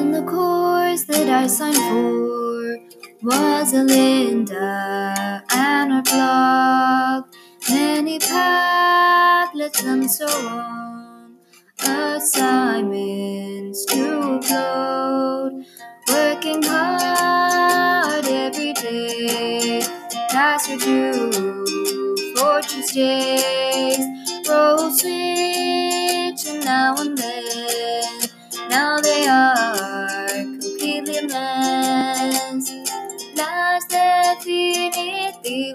The course that I signed for was a Linda and her blog, many Padlets and so on. Assignments to upload, working hard every day. Task review for Tuesdays,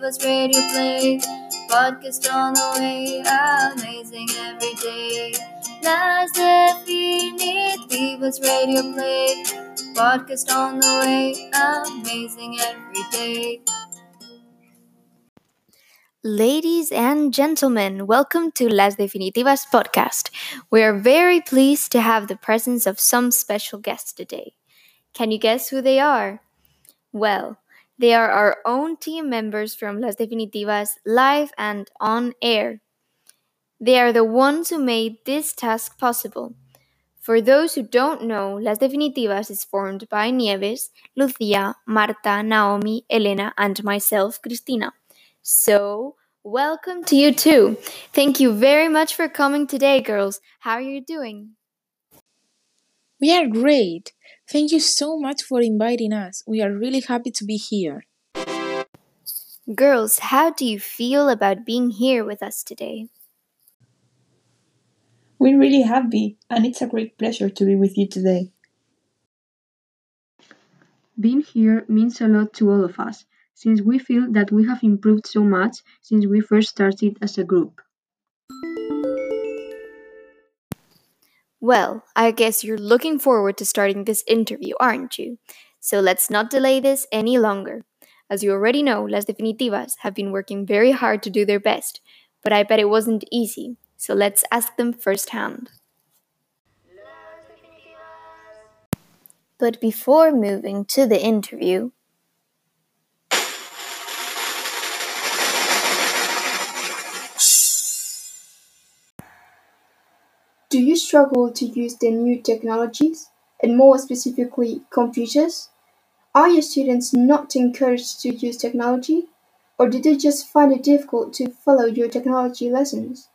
Definitivas Radio Play. Podcast on the way, amazing every day. Las Definitivas Radio Play. Podcast on the way, amazing every day. Ladies and gentlemen, welcome to Las Definitivas podcast. We are very pleased to have the presence of some special guests today. Can you guess who they are? Well, they are our own team members from Las Definitivas live and on air. They are the ones who made this task possible. For those who don't know, Las Definitivas is formed by Nieves, Lucia, Marta, Naomi, Elena, and myself, Cristina. So, welcome to you too. Thank you very much for coming today, girls. How are you doing? We are great. Thank you so much for inviting us. We are really happy to be here. Girls, how do you feel about being here with us today? We're really happy, and it's a great pleasure to be with you today. Being here means a lot to all of us, since we feel that we have improved so much since we first started as a group. Well, I guess you're looking forward to starting this interview, aren't you? So let's not delay this any longer. As you already know, Las Definitivas have been working very hard to do their best, but I bet it wasn't easy, so let's ask them firsthand. But before moving to the interview, Do you struggle to use the new technologies, and more specifically, computers? Are your students not encouraged to use technology, or do they just find it difficult to follow your technology lessons?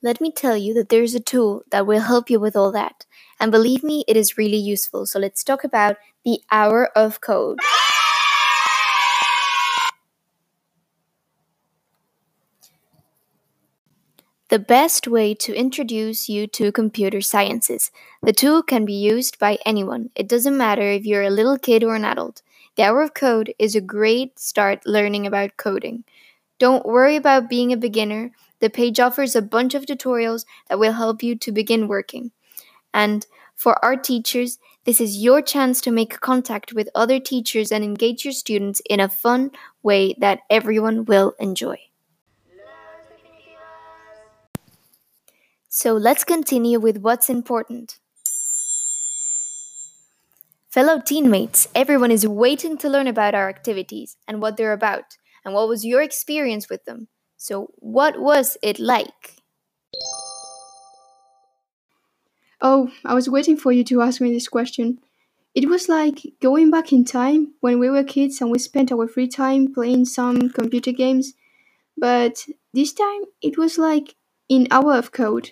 let me tell you that there's a tool that will help you with all that. And believe me, it is really useful. So let's talk about the hour of code. The best way to introduce you to computer sciences. The tool can be used by anyone. It doesn't matter if you're a little kid or an adult. The Hour of Code is a great start learning about coding. Don't worry about being a beginner. The page offers a bunch of tutorials that will help you to begin working. And for our teachers, this is your chance to make contact with other teachers and engage your students in a fun way that everyone will enjoy. So let's continue with what's important. Fellow teammates, everyone is waiting to learn about our activities and what they're about, and what was your experience with them. So, what was it like? Oh, I was waiting for you to ask me this question. It was like going back in time when we were kids and we spent our free time playing some computer games. But this time it was like in Hour of Code.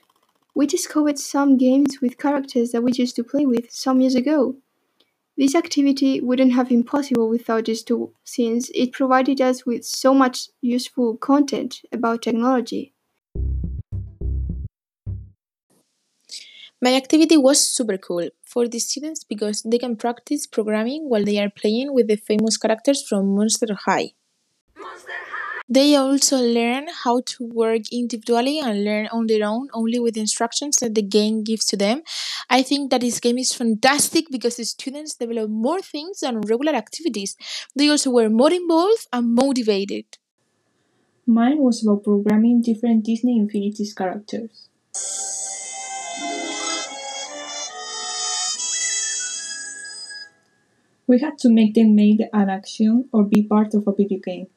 We discovered some games with characters that we used to play with some years ago. This activity wouldn't have been possible without this tool, since it provided us with so much useful content about technology. My activity was super cool for the students because they can practice programming while they are playing with the famous characters from Monster High. They also learn how to work individually and learn on their own only with instructions that the game gives to them. I think that this game is fantastic because the students develop more things than regular activities. They also were more involved and motivated. Mine was about programming different Disney Infinities characters. We had to make them make an action or be part of a video game.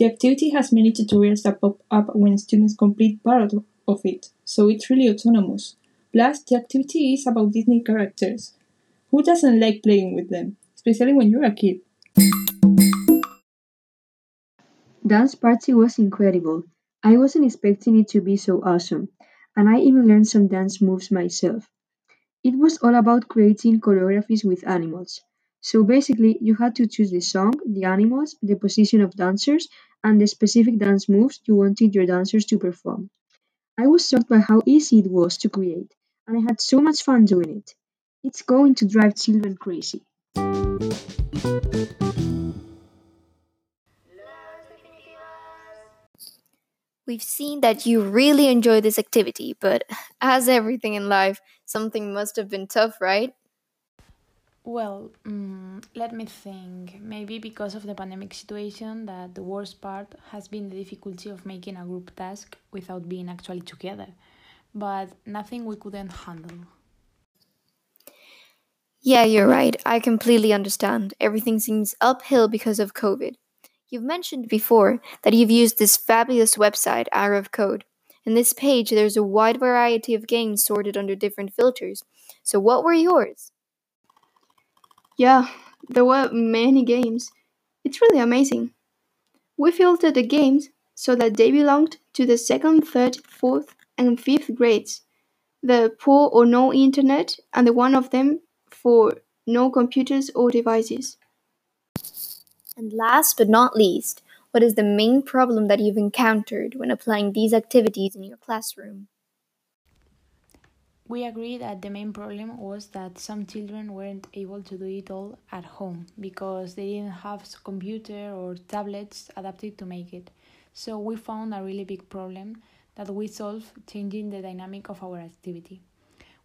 The activity has many tutorials that pop up when students complete part of it, so it's really autonomous. Plus, the activity is about Disney characters. Who doesn't like playing with them, especially when you're a kid? Dance party was incredible. I wasn't expecting it to be so awesome, and I even learned some dance moves myself. It was all about creating choreographies with animals. So basically, you had to choose the song, the animals, the position of dancers, and the specific dance moves you wanted your dancers to perform. I was shocked by how easy it was to create, and I had so much fun doing it. It's going to drive children crazy. We've seen that you really enjoy this activity, but as everything in life, something must have been tough, right? Well, mm, let me think. Maybe because of the pandemic situation, that the worst part has been the difficulty of making a group task without being actually together. But nothing we couldn't handle. Yeah, you're right. I completely understand. Everything seems uphill because of COVID. You've mentioned before that you've used this fabulous website, Hour of Code. In this page, there's a wide variety of games sorted under different filters. So, what were yours? Yeah, there were many games. It's really amazing. We filtered the games so that they belonged to the second, third, fourth, and fifth grades. The poor or no internet, and the one of them for no computers or devices. And last but not least, what is the main problem that you've encountered when applying these activities in your classroom? We agree that the main problem was that some children weren't able to do it all at home because they didn't have computer or tablets adapted to make it. So we found a really big problem that we solved changing the dynamic of our activity.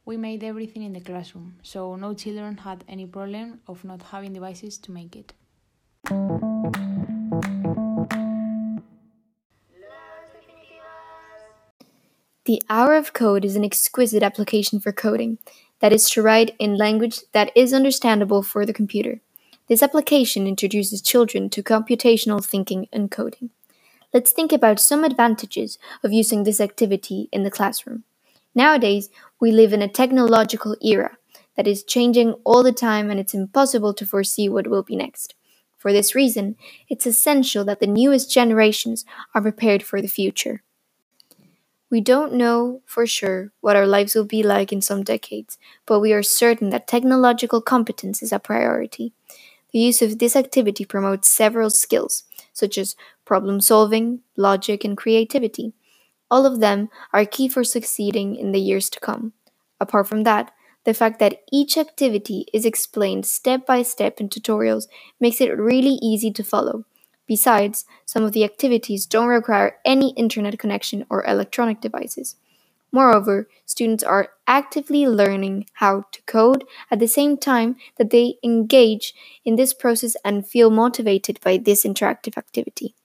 We made everything in the classroom, so no children had any problem of not having devices to make it. The Hour of Code is an exquisite application for coding that is to write in language that is understandable for the computer. This application introduces children to computational thinking and coding. Let's think about some advantages of using this activity in the classroom. Nowadays, we live in a technological era that is changing all the time and it's impossible to foresee what will be next. For this reason, it's essential that the newest generations are prepared for the future. We don't know for sure what our lives will be like in some decades, but we are certain that technological competence is a priority. The use of this activity promotes several skills, such as problem solving, logic, and creativity. All of them are key for succeeding in the years to come. Apart from that, the fact that each activity is explained step by step in tutorials makes it really easy to follow. Besides, some of the activities don't require any internet connection or electronic devices. Moreover, students are actively learning how to code at the same time that they engage in this process and feel motivated by this interactive activity.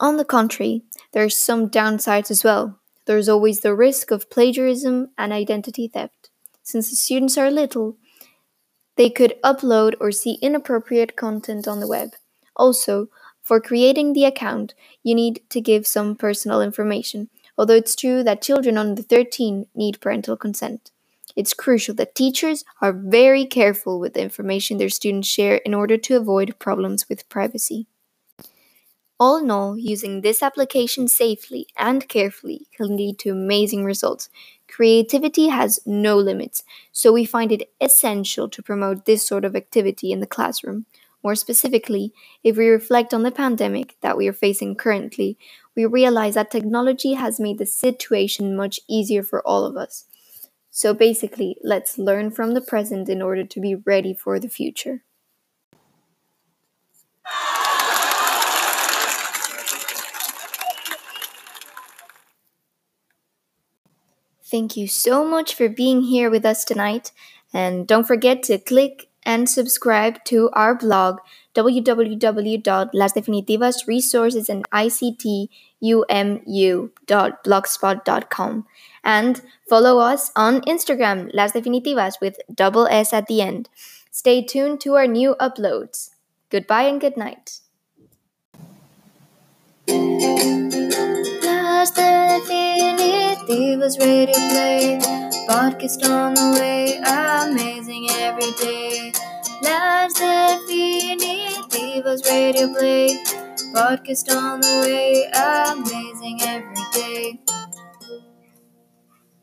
On the contrary, there are some downsides as well. There is always the risk of plagiarism and identity theft. Since the students are little, they could upload or see inappropriate content on the web. Also, for creating the account, you need to give some personal information, although it's true that children under 13 need parental consent. It's crucial that teachers are very careful with the information their students share in order to avoid problems with privacy. All in all, using this application safely and carefully can lead to amazing results. Creativity has no limits, so we find it essential to promote this sort of activity in the classroom. More specifically, if we reflect on the pandemic that we are facing currently, we realize that technology has made the situation much easier for all of us. So basically, let's learn from the present in order to be ready for the future. Thank you so much for being here with us tonight. And don't forget to click and subscribe to our blog www.lasdefinitiva's.resources.and.ictumu.blogspot.com and follow us on Instagram, Las Definitivas with double S at the end. Stay tuned to our new uploads. Goodbye and good night. Divas radio play, podcast on the way, amazing every day. Lads that we need, Divas radio play, podcast on the way, amazing every day.